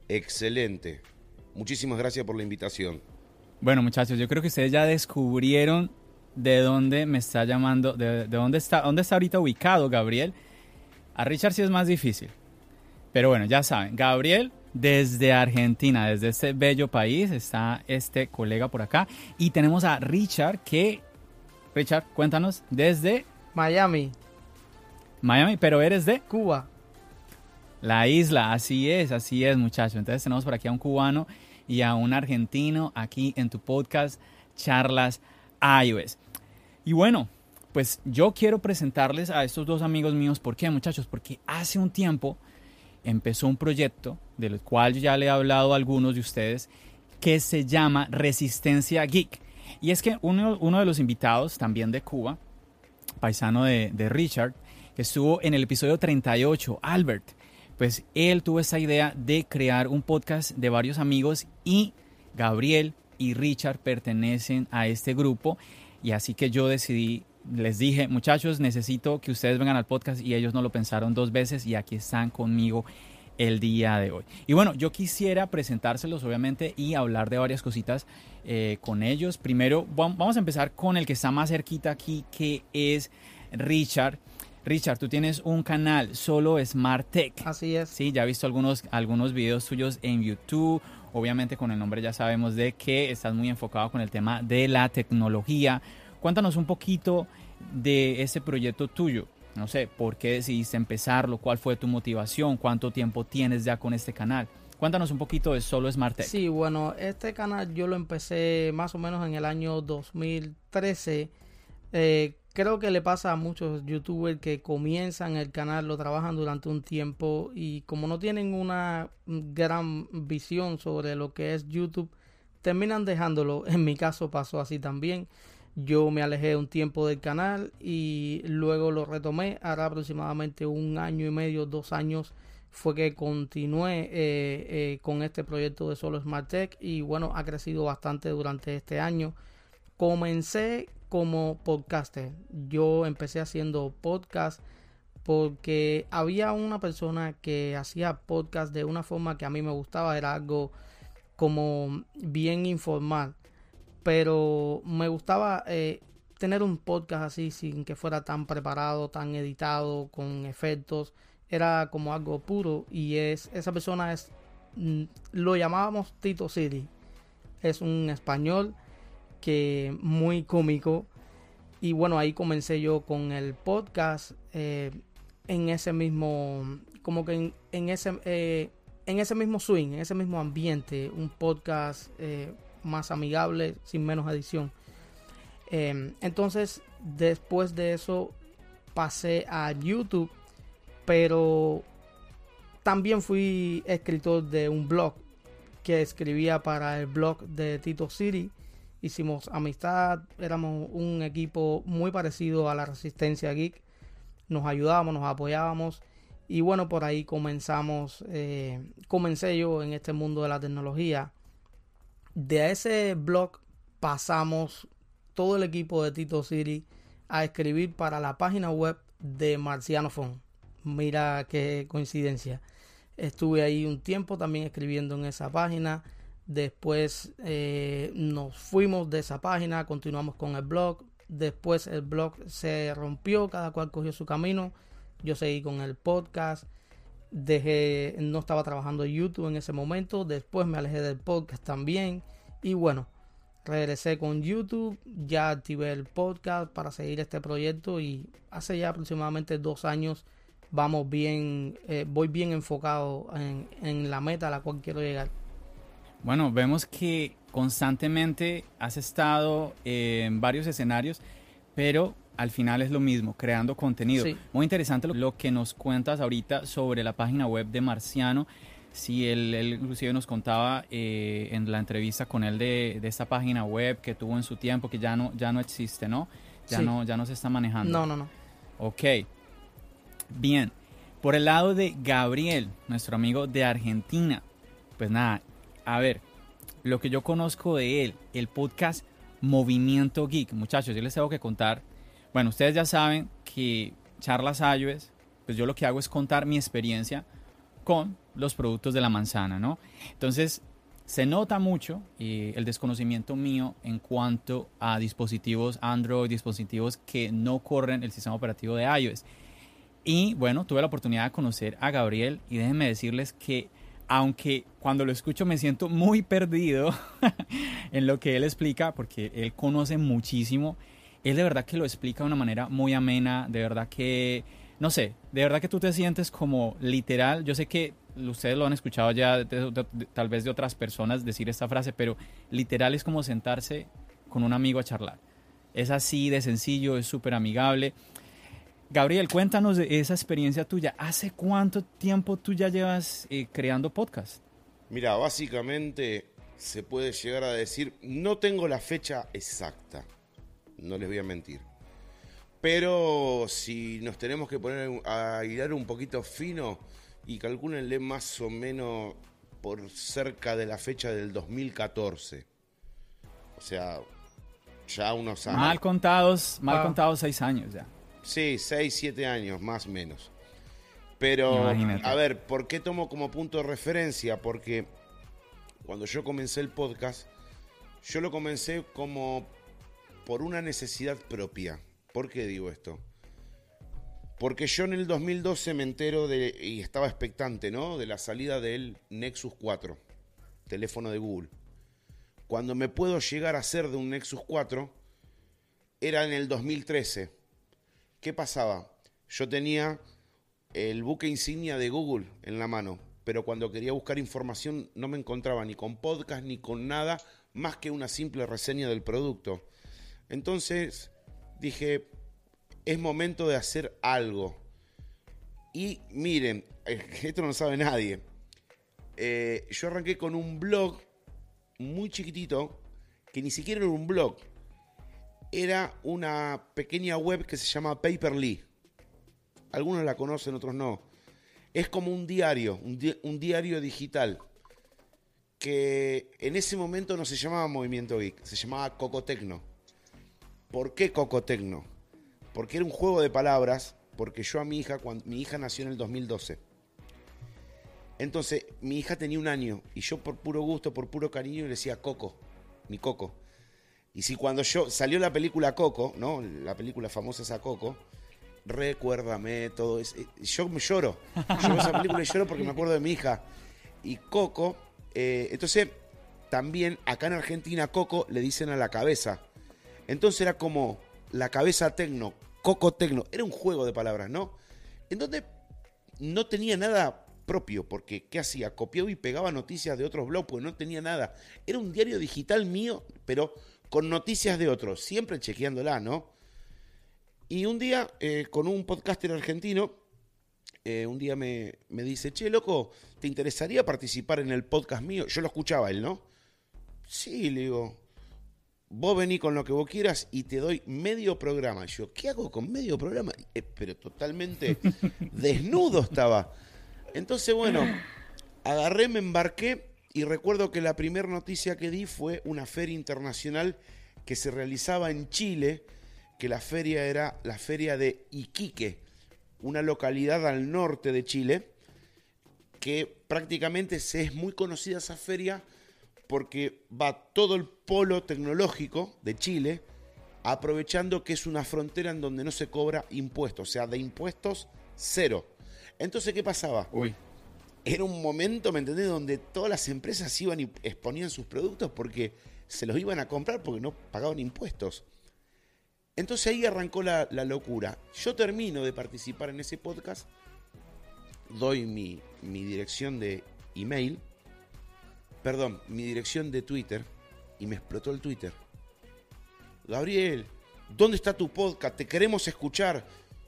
[SPEAKER 5] Excelente. Muchísimas gracias por la invitación.
[SPEAKER 1] Bueno, muchachos, yo creo que ustedes ya descubrieron de dónde me está llamando, de, de dónde está, dónde está ahorita ubicado Gabriel. A Richard sí es más difícil. Pero bueno, ya saben, Gabriel desde Argentina, desde este bello país, está este colega por acá. Y tenemos a Richard que, Richard, cuéntanos, desde
[SPEAKER 4] Miami,
[SPEAKER 1] Miami, pero eres de
[SPEAKER 4] Cuba.
[SPEAKER 1] La isla, así es, así es, muchachos. Entonces tenemos por aquí a un cubano y a un argentino aquí en tu podcast Charlas iOS. Y bueno, pues yo quiero presentarles a estos dos amigos míos. ¿Por qué, muchachos? Porque hace un tiempo empezó un proyecto del cual yo ya le he hablado a algunos de ustedes que se llama Resistencia Geek. Y es que uno, uno de los invitados, también de Cuba, paisano de, de Richard, estuvo en el episodio 38, Albert, pues él tuvo esa idea de crear un podcast de varios amigos y Gabriel y Richard pertenecen a este grupo y así que yo decidí, les dije, muchachos, necesito que ustedes vengan al podcast y ellos no lo pensaron dos veces y aquí están conmigo el día de hoy. Y bueno, yo quisiera presentárselos obviamente y hablar de varias cositas eh, con ellos. Primero, vam- vamos a empezar con el que está más cerquita aquí, que es Richard. Richard, tú tienes un canal solo Smart Tech.
[SPEAKER 4] Así es.
[SPEAKER 1] Sí, ya he visto algunos, algunos videos tuyos en YouTube. Obviamente con el nombre ya sabemos de que estás muy enfocado con el tema de la tecnología. Cuéntanos un poquito de ese proyecto tuyo. No sé, ¿por qué decidiste empezarlo? ¿Cuál fue tu motivación? ¿Cuánto tiempo tienes ya con este canal? Cuéntanos un poquito de Solo Smart Tech.
[SPEAKER 4] Sí, bueno, este canal yo lo empecé más o menos en el año 2013. Eh, creo que le pasa a muchos youtubers que comienzan el canal, lo trabajan durante un tiempo y como no tienen una gran visión sobre lo que es YouTube, terminan dejándolo. (laughs) En mi caso pasó así también. Yo me alejé un tiempo del canal y luego lo retomé. Ahora aproximadamente un año y medio, dos años fue que continué eh, eh, con este proyecto de Solo Smart Tech y bueno, ha crecido bastante durante este año. Comencé como podcaster. Yo empecé haciendo podcast porque había una persona que hacía podcast de una forma que a mí me gustaba, era algo como bien informal, pero me gustaba eh, tener un podcast así sin que fuera tan preparado, tan editado, con efectos, era como algo puro y es esa persona es mm, lo llamábamos Tito City. Es un español que muy cómico y bueno, ahí comencé yo con el podcast eh, en ese mismo como que en, ese eh, en ese mismo swing, en ese mismo ambiente, un podcast eh, más amigable, sin menos edición. Em, entonces, después de eso, pasé a YouTube, pero también fui escritor de un blog que escribía para el blog de Tito City. Hicimos amistad, éramos un equipo muy parecido a la Resistencia Geek. Nos ayudábamos, nos apoyábamos. Y bueno, por ahí comenzamos, eh, comencé yo en este mundo de la tecnología. De ese blog pasamos todo el equipo de Tito City a escribir para la página web de Marciano Phone. Mira qué coincidencia. Estuve ahí un tiempo también escribiendo en esa página. Después eh, nos fuimos de esa página, continuamos con el blog. Después el blog se rompió, cada cual cogió su camino. Yo seguí con el podcast. Dejé, no estaba trabajando en YouTube en ese momento. Después me alejé del podcast también. Y bueno, regresé con YouTube, ya activé el podcast para seguir este proyecto y hace ya aproximadamente dos años vamos bien, eh, voy bien enfocado en, la meta a la cual quiero llegar.
[SPEAKER 1] Bueno, vemos que constantemente has estado en varios escenarios, pero al final es lo mismo, creando contenido. Muy interesante lo que nos cuentas ahorita sobre la página web de Marciano. Sí, él, inclusive nos contaba eh, en la entrevista con él de, de, esta página web que tuvo en su tiempo, que ya no, ya no existe, ¿no? Ya, no, ya no se está manejando.
[SPEAKER 4] No, no, no.
[SPEAKER 1] Ok. Bien. Por el lado de Gabriel, nuestro amigo de Argentina. Pues nada, a ver, lo que yo conozco de él, el podcast Movimiento Geek. Muchachos, yo les tengo que contar. Bueno, ustedes ya saben que Charlas iOS, pues yo lo que hago es contar mi experiencia con los productos de la manzana, ¿no? Entonces, se nota mucho eh, el desconocimiento mío en cuanto a dispositivos Android, dispositivos que no corren el sistema operativo de iOS. Y bueno, tuve la oportunidad de conocer a Gabriel y déjenme decirles que aunque cuando lo escucho me siento muy perdido (laughs) en lo que él explica, porque él conoce muchísimo, él de verdad que lo explica de una manera muy amena, de verdad que no sé, de verdad que tú te sientes como literal, yo sé que ustedes lo han escuchado ya tal vez de otras personas decir esta frase, pero literal es como sentarse con un amigo a charlar. Es así de sencillo, es súper amigable. Gabriel, cuéntanos de esa experiencia tuya. ¿Hace cuánto tiempo tú ya llevas eh, creando podcast?
[SPEAKER 5] Mira, básicamente se puede llegar a decir, no tengo la fecha exacta, no les voy a mentir. Pero si nos tenemos que poner a hilar un poquito fino y calcúlenle más o menos por cerca de la fecha del 2014. O sea, ya unos años.
[SPEAKER 1] Mal contados, mal contados seis años ya.
[SPEAKER 5] Sí, seis, siete años, más o menos. Pero, a ver, ¿por qué tomo como punto de referencia? Porque cuando yo comencé el podcast, yo lo comencé como por una necesidad propia. ¿Por qué digo esto? Porque yo en el 2012 me entero de, y estaba expectante, ¿no? De la salida del Nexus 4, teléfono de Google. Cuando me puedo llegar a hacer de un Nexus 4, era en el 2013. ¿Qué pasaba? Yo tenía el buque insignia de Google en la mano, pero cuando quería buscar información no me encontraba ni con podcast ni con nada más que una simple reseña del producto. Entonces dije, es momento de hacer algo. Y miren, (laughs) esto no sabe nadie. Eh, yo arranqué con un blog muy chiquitito, que ni siquiera era un blog. Era una pequeña web que se llama Paperly. Algunos la conocen, otros no. Es como un diario, un, diario digital. Que en ese momento no se llamaba Movimiento Geek, se llamaba Cocotecno. ¿Por qué Cocotecno? Porque era un juego de palabras, porque yo a mi hija, cuando, mi hija nació en el 2012. Entonces, mi hija tenía un año y yo por puro gusto, por puro cariño, le decía Coco, mi Coco. Y si cuando yo salió la película Coco, ¿no? La película famosa esa Coco, recuérdame todo eso. Yo me lloro. Yo veo esa película y lloro porque me acuerdo de mi hija. Y Coco, eh, entonces también acá en Argentina Coco le dicen a la cabeza. Entonces era como la cabeza tecno, Coco tecno. Era un juego de palabras, ¿no? En donde no tenía nada propio, porque ¿qué hacía? Copiaba y pegaba noticias de otros blogs, porque no tenía nada. Era un diario digital mío, pero con noticias de otros, siempre chequeándola, ¿no? Y un día, eh, con un podcaster argentino, eh, un día me, me, dice, che, loco, ¿te interesaría participar en el podcast mío? Yo lo escuchaba él, ¿no? Sí, le digo, vos vení con lo que vos quieras y te doy medio programa. Yo, ¿qué hago con medio programa? Eh, pero totalmente (laughs) desnudo estaba. Entonces, bueno, agarré, me embarqué y recuerdo que la primera noticia que di fue una feria internacional que se realizaba en Chile, que la feria era la feria de Iquique, una localidad al norte de Chile, que prácticamente se es muy conocida esa feria porque va todo el polo tecnológico de Chile, aprovechando que es una frontera en donde no se cobra impuestos, o sea, de impuestos cero. Entonces, ¿qué pasaba? Uy. Era un momento, ¿me entendés?, donde todas las empresas iban y exponían sus productos porque se los iban a comprar porque no pagaban impuestos. Entonces ahí arrancó la, locura. Yo termino de participar en ese podcast, doy mi, mi dirección de email, perdón, mi dirección de Twitter y me explotó el Twitter. Gabriel, ¿dónde está tu podcast? Te queremos escuchar.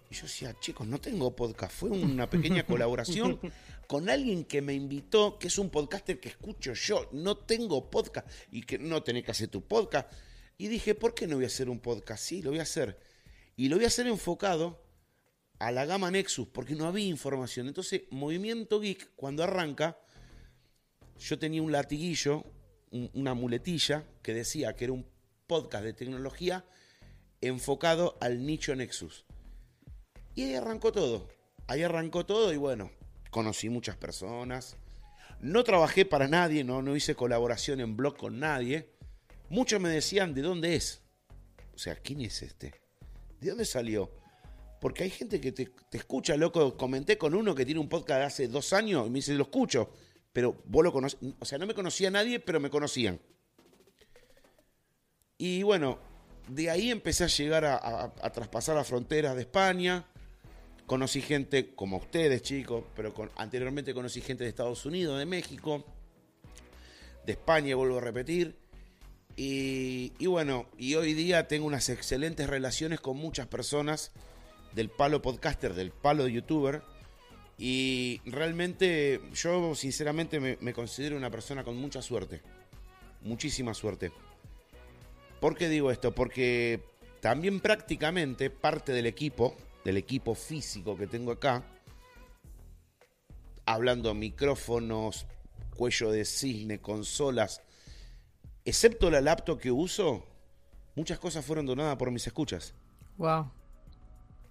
[SPEAKER 5] Y yo decía, chicos, no tengo podcast. Fue una pequeña (laughs) colaboración con alguien que me invitó, que es un podcaster que escucho yo. No tengo podcast y que no tenés que hacer tu podcast. Y dije, ¿por qué no voy a hacer un podcast? Sí, lo voy a hacer. Y lo voy a hacer enfocado a la gama Nexus, porque no había información. Entonces, Movimiento Geek, cuando arranca, yo tenía un latiguillo, una muletilla, que decía que era un podcast de tecnología enfocado al nicho Nexus. Y ahí arrancó todo. Ahí arrancó todo y bueno, conocí muchas personas. No trabajé para nadie, no, no hice colaboración en blog con nadie. Muchos me decían, ¿de dónde es? O sea, ¿quién es este? ¿De dónde salió? Porque hay gente que te, escucha, loco. Comenté con uno que tiene un podcast de hace dos años y me dice, lo escucho. Pero vos lo conoces. O sea, no me conocía nadie, pero me conocían. Y bueno, de ahí empecé a llegar a traspasar las fronteras de España. Conocí gente como ustedes, chicos, pero anteriormente conocí gente de Estados Unidos, de México, de España, vuelvo a repetir. Y, bueno, y hoy día tengo unas excelentes relaciones con muchas personas del palo podcaster, del palo de youtuber. Y realmente yo sinceramente me, me considero una persona con mucha suerte. Muchísima suerte. ¿Por qué digo esto? Porque también prácticamente parte del equipo, del equipo físico que tengo acá, hablando micrófonos, cuello de cisne, consolas, excepto la laptop que uso, muchas cosas fueron donadas por mis escuchas.
[SPEAKER 4] Wow.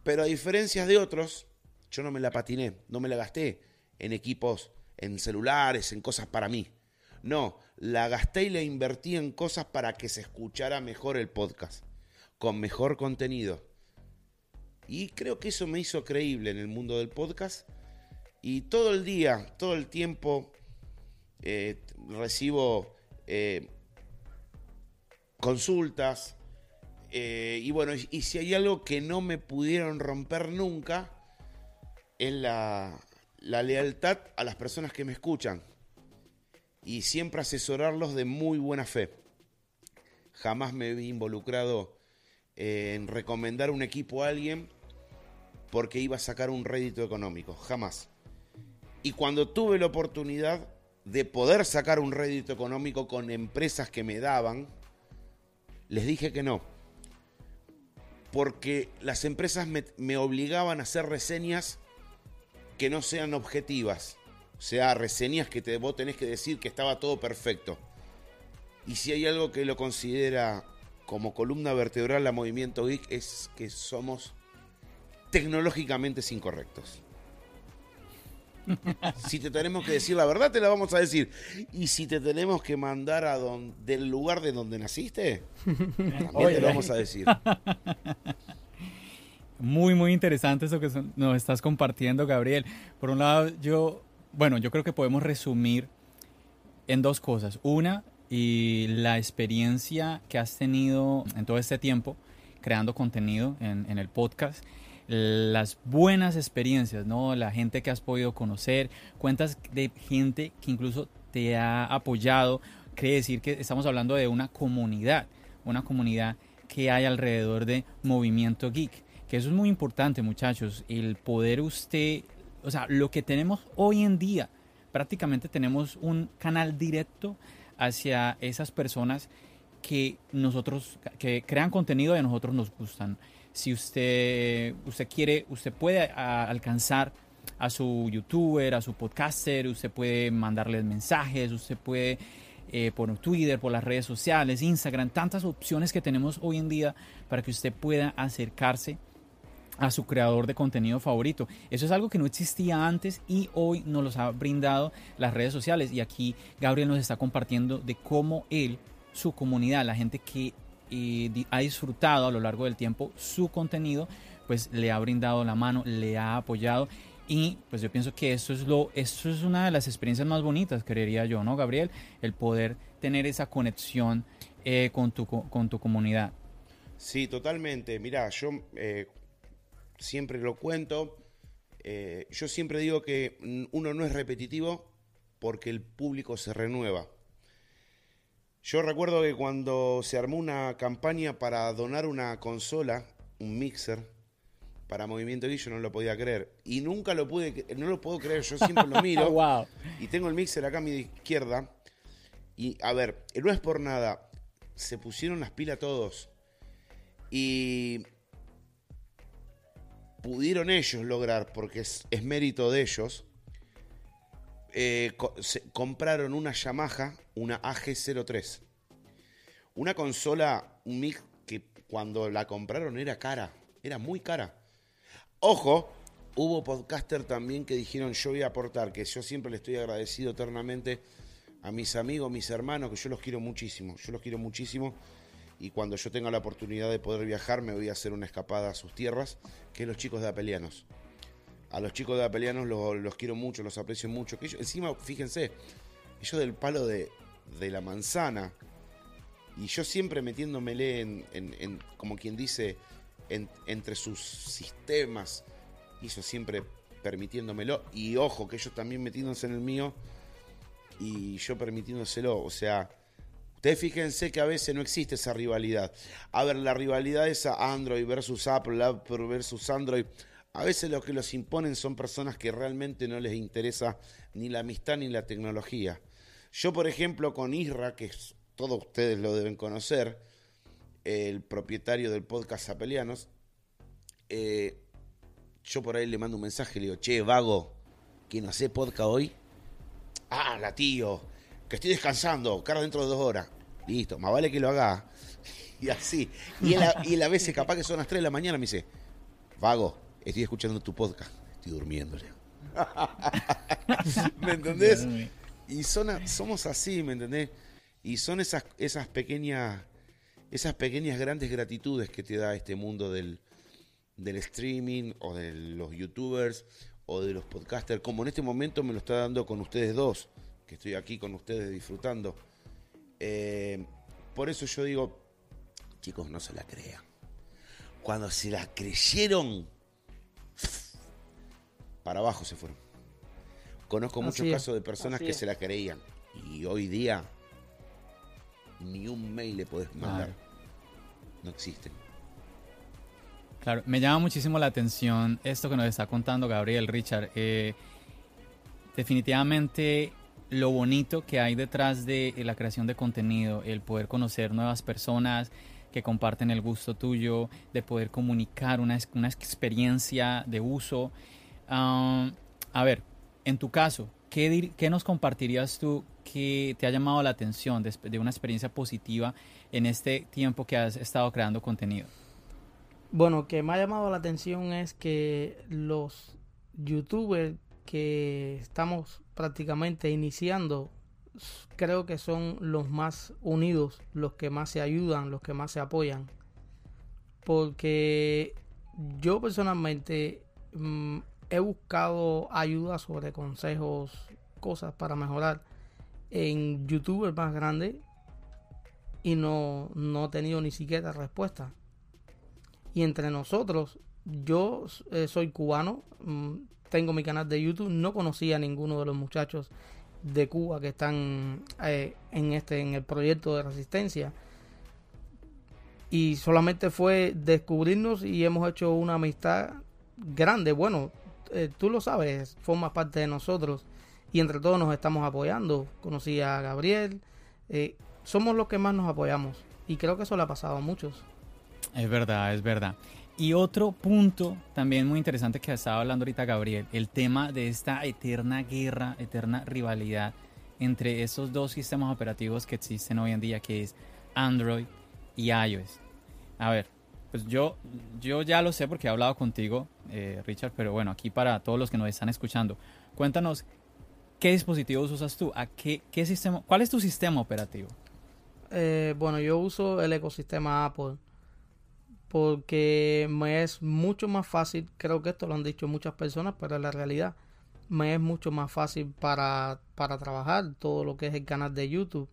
[SPEAKER 5] Pero a diferencia de otros, yo no me la patiné, no me la gasté en equipos, en celulares, en cosas para mí. No, la gasté y la invertí en cosas para que se escuchara mejor el podcast, con mejor contenido. Y creo que eso me hizo creíble en el mundo del podcast. Y todo el día, todo el tiempo, eh, recibo eh, consultas. Eh, y bueno, y, si hay algo que no me pudieron romper nunca, es la, la lealtad a las personas que me escuchan. Y siempre asesorarlos de muy buena fe. Jamás me he involucrado en recomendar un equipo a alguien porque iba a sacar un rédito económico, jamás. Y cuando tuve la oportunidad de poder sacar un rédito económico con empresas que me daban, les dije que no. Porque las empresas me, obligaban a hacer reseñas que no sean objetivas. O sea, reseñas que te, vos tenés que decir que estaba todo perfecto. Y si hay algo que lo considera como columna vertebral a Movimiento Geek es que somos tecnológicamente incorrectos. Si te tenemos que decir la verdad, te la vamos a decir. Y si te tenemos que mandar a donde, del lugar de donde naciste, también te lo vamos a decir.
[SPEAKER 1] Muy, muy interesante eso que nos estás compartiendo, Gabriel. Por un lado, yo, bueno, yo creo que podemos resumir en dos cosas. Una, y la experiencia que has tenido en todo este tiempo creando contenido en, en el podcast las buenas experiencias, ¿no? La gente que has podido conocer, cuentas de gente que incluso te ha apoyado, quiere decir que estamos hablando de una comunidad, una comunidad que hay alrededor de Movimiento Geek, que eso es muy importante, muchachos, el poder usted, o sea, lo que tenemos hoy en día, prácticamente tenemos un canal directo hacia esas personas que nosotros, que crean contenido y a nosotros nos gustan si usted, usted quiere, usted puede alcanzar a su youtuber, a su podcaster, usted puede mandarles mensajes, usted puede eh, por Twitter, por las redes sociales, Instagram, tantas opciones que tenemos hoy en día para que usted pueda acercarse a su creador de contenido favorito. Eso es algo que no existía antes y hoy nos los ha brindado las redes sociales. Y aquí Gabriel nos está compartiendo de cómo él, su comunidad, la gente que y ha disfrutado a lo largo del tiempo su contenido, pues le ha brindado la mano, le ha apoyado y pues yo pienso que eso es lo eso es una de las experiencias más bonitas, creería yo, ¿no, Gabriel? El poder tener esa conexión eh, con, tu, con tu comunidad.
[SPEAKER 5] Sí, totalmente. Mira, yo eh, siempre lo cuento. Eh, yo siempre digo que uno no es repetitivo porque el público se renueva. Yo recuerdo que cuando se armó una campaña para donar una consola, un mixer, para Movimiento yo no lo podía creer. Y nunca lo pude, no lo puedo creer, yo siempre lo miro. (laughs)
[SPEAKER 1] wow.
[SPEAKER 5] Y tengo el mixer acá a mi izquierda. Y a ver, no es por nada, se pusieron las pilas todos. Y pudieron ellos lograr, porque es, mérito de ellos, eh, compraron una Yamaha, una AG03. Una consola, un mic que cuando la compraron era cara, era muy cara. Ojo, hubo podcaster también que dijeron yo voy a aportar, que yo siempre le estoy agradecido eternamente a mis amigos, mis hermanos, que yo los quiero muchísimo, yo los quiero muchísimo. Y cuando yo tenga la oportunidad de poder viajar, me voy a hacer una escapada a sus tierras, que los chicos de Apelianos. A los chicos de Apelianos los, quiero mucho, los aprecio mucho. Que encima, fíjense, ellos del palo de, de la manzana, y yo siempre metiéndomele en, en, como quien dice, entre sus sistemas, hizo siempre permitiéndomelo. Y ojo, que ellos también metiéndose en el mío y yo permitiéndoselo. O sea, ustedes fíjense que a veces no existe esa rivalidad. A ver, la rivalidad esa Android versus Apple, Apple versus Android. A veces lo que los imponen son personas que realmente no les interesa ni la amistad ni la tecnología. Yo, por ejemplo, con Isra, que es todos ustedes lo deben conocer, el propietario del podcast Apelianos, eh, yo por ahí le mando un mensaje le digo, che, vago, ¿quién hace podcast hoy? Ah, la tío, que estoy descansando, cara dentro de dos horas. Listo, más vale que lo haga. (laughs) Y así. Y él, a veces, capaz que son las 3 de la mañana, me dice, vago, estoy escuchando tu podcast, estoy durmiéndole. (laughs) ¿Me entendés? Y somos así, ¿me entendés? Y son esas, esas pequeñas, esas pequeñas grandes gratitudes que te da este mundo del, del streaming o de los youtubers o de los podcasters, como en este momento me lo está dando con ustedes dos, que estoy aquí con ustedes disfrutando. Eh, por eso yo digo, chicos, no se la crean. Cuando se la creyeron, para abajo se fueron. Conozco muchos casos de personas que se la creían y hoy día ni un mail le podés mandar. No existe.
[SPEAKER 1] Claro, me llama muchísimo la atención esto que nos está contando Gabriel Richard. Eh, definitivamente lo bonito que hay detrás de la creación de contenido, el poder conocer nuevas personas que comparten el gusto tuyo, de poder comunicar una, una experiencia de uso. Ah, a ver, en tu caso, ¿qué, ¿qué nos compartirías tú que te ha llamado la atención de, una experiencia positiva en este tiempo que has estado creando contenido?
[SPEAKER 4] Bueno, que me ha llamado la atención es que los youtubers que estamos prácticamente iniciando, creo que son los más unidos, los que más se ayudan, los que más se apoyan. Porque yo personalmente mm, he buscado ayuda sobre consejos, cosas para mejorar en youtubers más grandes y no, no he tenido ni siquiera respuesta. Y entre nosotros, yo eh, soy cubano, mm, tengo mi canal de YouTube, no conocía a ninguno de los muchachos de Cuba que están eh, en este en el proyecto de resistencia y solamente fue descubrirnos y hemos hecho una amistad grande bueno eh, tú lo sabes forma parte de nosotros. Y entre todos nos estamos apoyando. Conocí a Gabriel eh, somos los que más nos apoyamos. Y creo que eso le ha pasado a muchos.
[SPEAKER 1] Es verdad es verdad. Y otro punto también muy interesante que estaba hablando ahorita Gabriel, el tema de esta eterna guerra, eterna rivalidad entre esos dos sistemas operativos que existen hoy en día, que es Android y iOS. A ver, pues yo, yo ya lo sé porque he hablado contigo, eh, Richard, pero bueno, aquí para todos los que nos están escuchando, cuéntanos qué dispositivos usas tú, a qué, qué sistema, cuál es tu sistema operativo.
[SPEAKER 4] Eh, bueno, yo uso el ecosistema Apple porque me es mucho más fácil, creo que esto lo han dicho muchas personas, pero en la realidad me es mucho más fácil para, para trabajar todo lo que es el canal de YouTube.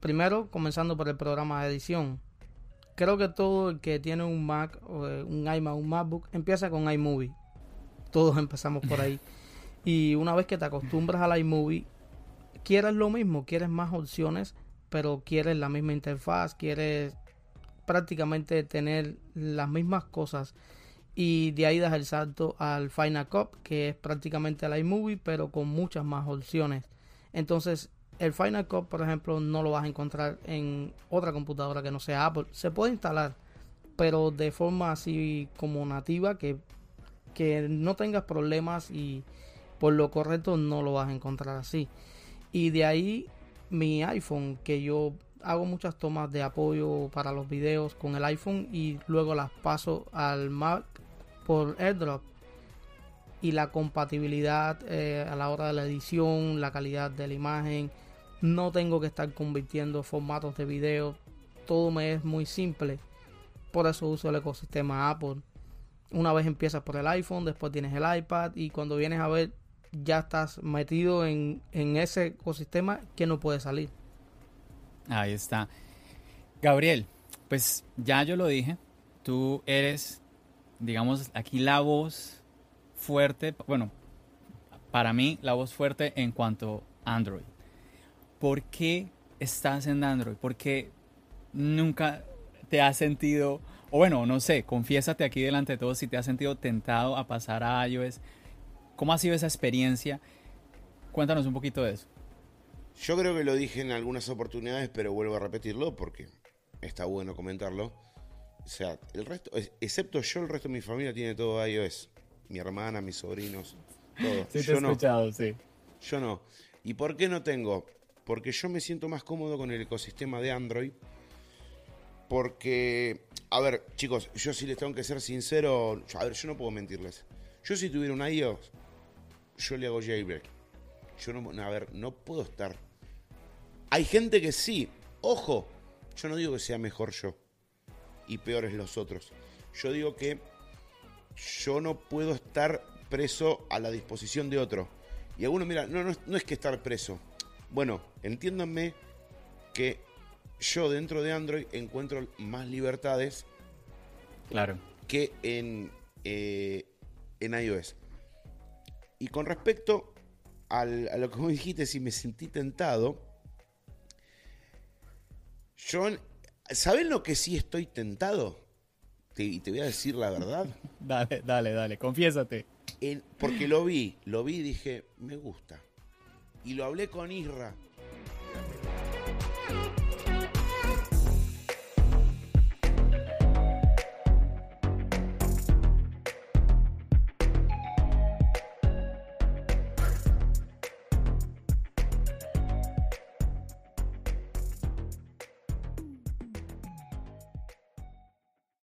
[SPEAKER 4] Primero, comenzando por el programa de edición. Creo que todo el que tiene un Mac, eh, un iMac, un MacBook, empieza con iMovie. Todos empezamos por ahí. (laughs) y una vez que te acostumbras al iMovie, quieres lo mismo, quieres más opciones, pero quieres la misma interfaz, quieres prácticamente tener las mismas cosas y de ahí das el salto al Final Cut que es prácticamente el iMovie pero con muchas más opciones entonces el Final Cut por ejemplo no lo vas a encontrar en otra computadora que no sea Apple se puede instalar pero de forma así como nativa que, que no tengas problemas y por lo correcto no lo vas a encontrar así y de ahí mi iPhone que yo hago muchas tomas de apoyo para los videos con el iPhone y luego las paso al Mac por AirDrop. Y la compatibilidad eh, a la hora de la edición, la calidad de la imagen, no tengo que estar convirtiendo formatos de video, todo me es muy simple. Por eso uso el ecosistema Apple. Una vez empiezas por el iPhone, después tienes el iPad y cuando vienes a ver ya estás metido en, en ese ecosistema que no puede salir.
[SPEAKER 1] Ahí está. Gabriel, pues ya yo lo dije, tú eres, digamos, aquí la voz fuerte, bueno, para mí la voz fuerte en cuanto a Android. ¿Por qué estás en Android? ¿Por qué nunca te has sentido, o bueno, no sé, confiésate aquí delante de todos si te has sentido tentado a pasar a iOS? ¿Cómo ha sido esa experiencia? Cuéntanos un poquito de eso.
[SPEAKER 5] Yo creo que lo dije en algunas oportunidades, pero vuelvo a repetirlo porque está bueno comentarlo. O sea, el resto, excepto yo, el resto de mi familia tiene todo iOS. Mi hermana, mis sobrinos, todo.
[SPEAKER 1] Sí, yo he escuchado, sí.
[SPEAKER 5] Yo no. ¿Y por qué no tengo? Porque yo me siento más cómodo con el ecosistema de Android. Porque, a ver, chicos, yo si les tengo que ser sincero, a ver, yo no puedo mentirles. Yo si tuviera un iOS, yo le hago jailbreak. Yo no, a ver, no puedo estar. Hay gente que sí. Ojo, yo no digo que sea mejor yo y peores los otros. Yo digo que yo no puedo estar preso a la disposición de otro. Y algunos, mira, no, no, es que estar preso. Bueno, entiéndanme que yo dentro de Android encuentro más libertades
[SPEAKER 1] claro.
[SPEAKER 5] que en, eh, en iOS. Y con respecto a lo que vos dijiste, si me sentí tentado, yo, ¿saben lo que sí estoy tentado? Y te voy a decir la verdad. (laughs)
[SPEAKER 1] dale, dale, dale, confiésate.
[SPEAKER 5] porque lo vi, lo vi y dije, me gusta. Y lo hablé con Isra.